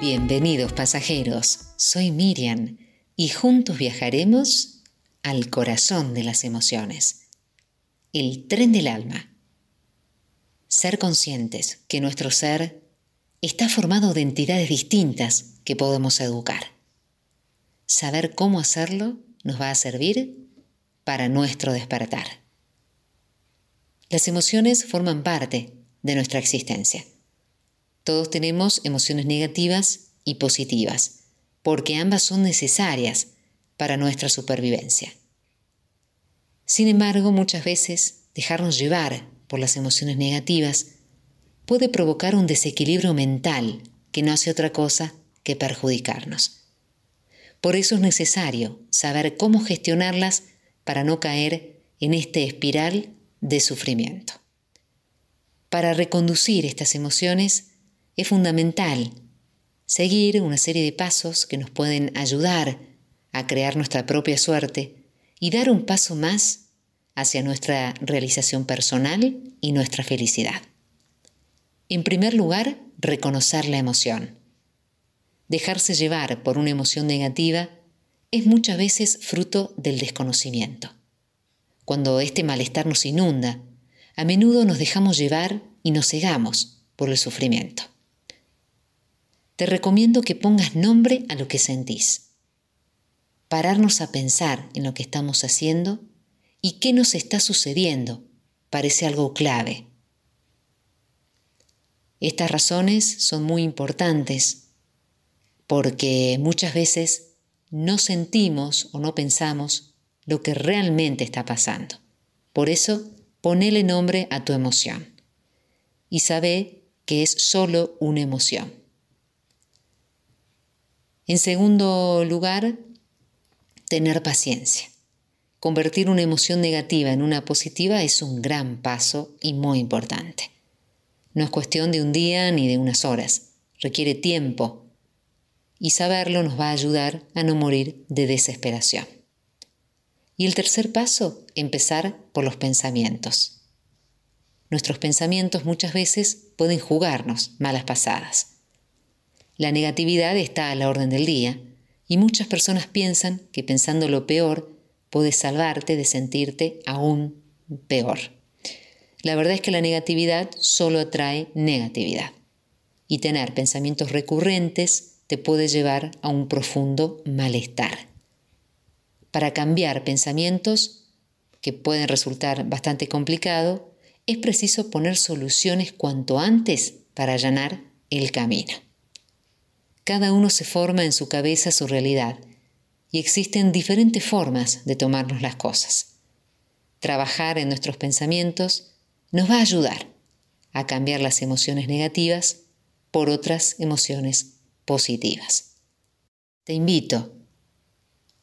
Bienvenidos pasajeros, soy Miriam y juntos viajaremos al corazón de las emociones, el tren del alma. Ser conscientes que nuestro ser está formado de entidades distintas que podemos educar. Saber cómo hacerlo nos va a servir para nuestro despertar. Las emociones forman parte de nuestra existencia. Todos tenemos emociones negativas y positivas, porque ambas son necesarias para nuestra supervivencia. Sin embargo, muchas veces dejarnos llevar por las emociones negativas puede provocar un desequilibrio mental que no hace otra cosa que perjudicarnos. Por eso es necesario saber cómo gestionarlas para no caer en este espiral de sufrimiento. Para reconducir estas emociones es fundamental seguir una serie de pasos que nos pueden ayudar a crear nuestra propia suerte y dar un paso más hacia nuestra realización personal y nuestra felicidad. En primer lugar, reconocer la emoción. Dejarse llevar por una emoción negativa es muchas veces fruto del desconocimiento. Cuando este malestar nos inunda, a menudo nos dejamos llevar y nos cegamos por el sufrimiento te recomiendo que pongas nombre a lo que sentís. Pararnos a pensar en lo que estamos haciendo y qué nos está sucediendo parece algo clave. Estas razones son muy importantes porque muchas veces no sentimos o no pensamos lo que realmente está pasando. Por eso, ponele nombre a tu emoción y sabe que es solo una emoción. En segundo lugar, tener paciencia. Convertir una emoción negativa en una positiva es un gran paso y muy importante. No es cuestión de un día ni de unas horas, requiere tiempo y saberlo nos va a ayudar a no morir de desesperación. Y el tercer paso, empezar por los pensamientos. Nuestros pensamientos muchas veces pueden jugarnos malas pasadas. La negatividad está a la orden del día y muchas personas piensan que pensando lo peor puedes salvarte de sentirte aún peor. La verdad es que la negatividad solo atrae negatividad y tener pensamientos recurrentes te puede llevar a un profundo malestar. Para cambiar pensamientos, que pueden resultar bastante complicado, es preciso poner soluciones cuanto antes para allanar el camino. Cada uno se forma en su cabeza su realidad y existen diferentes formas de tomarnos las cosas. Trabajar en nuestros pensamientos nos va a ayudar a cambiar las emociones negativas por otras emociones positivas. Te invito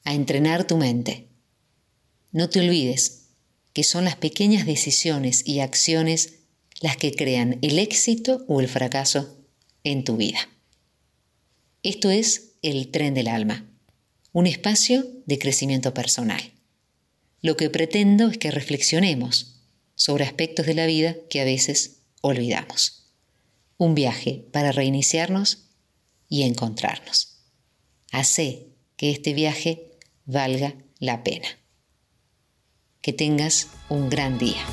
a entrenar tu mente. No te olvides que son las pequeñas decisiones y acciones las que crean el éxito o el fracaso en tu vida. Esto es el tren del alma, un espacio de crecimiento personal. Lo que pretendo es que reflexionemos sobre aspectos de la vida que a veces olvidamos. Un viaje para reiniciarnos y encontrarnos. Hace que este viaje valga la pena. Que tengas un gran día.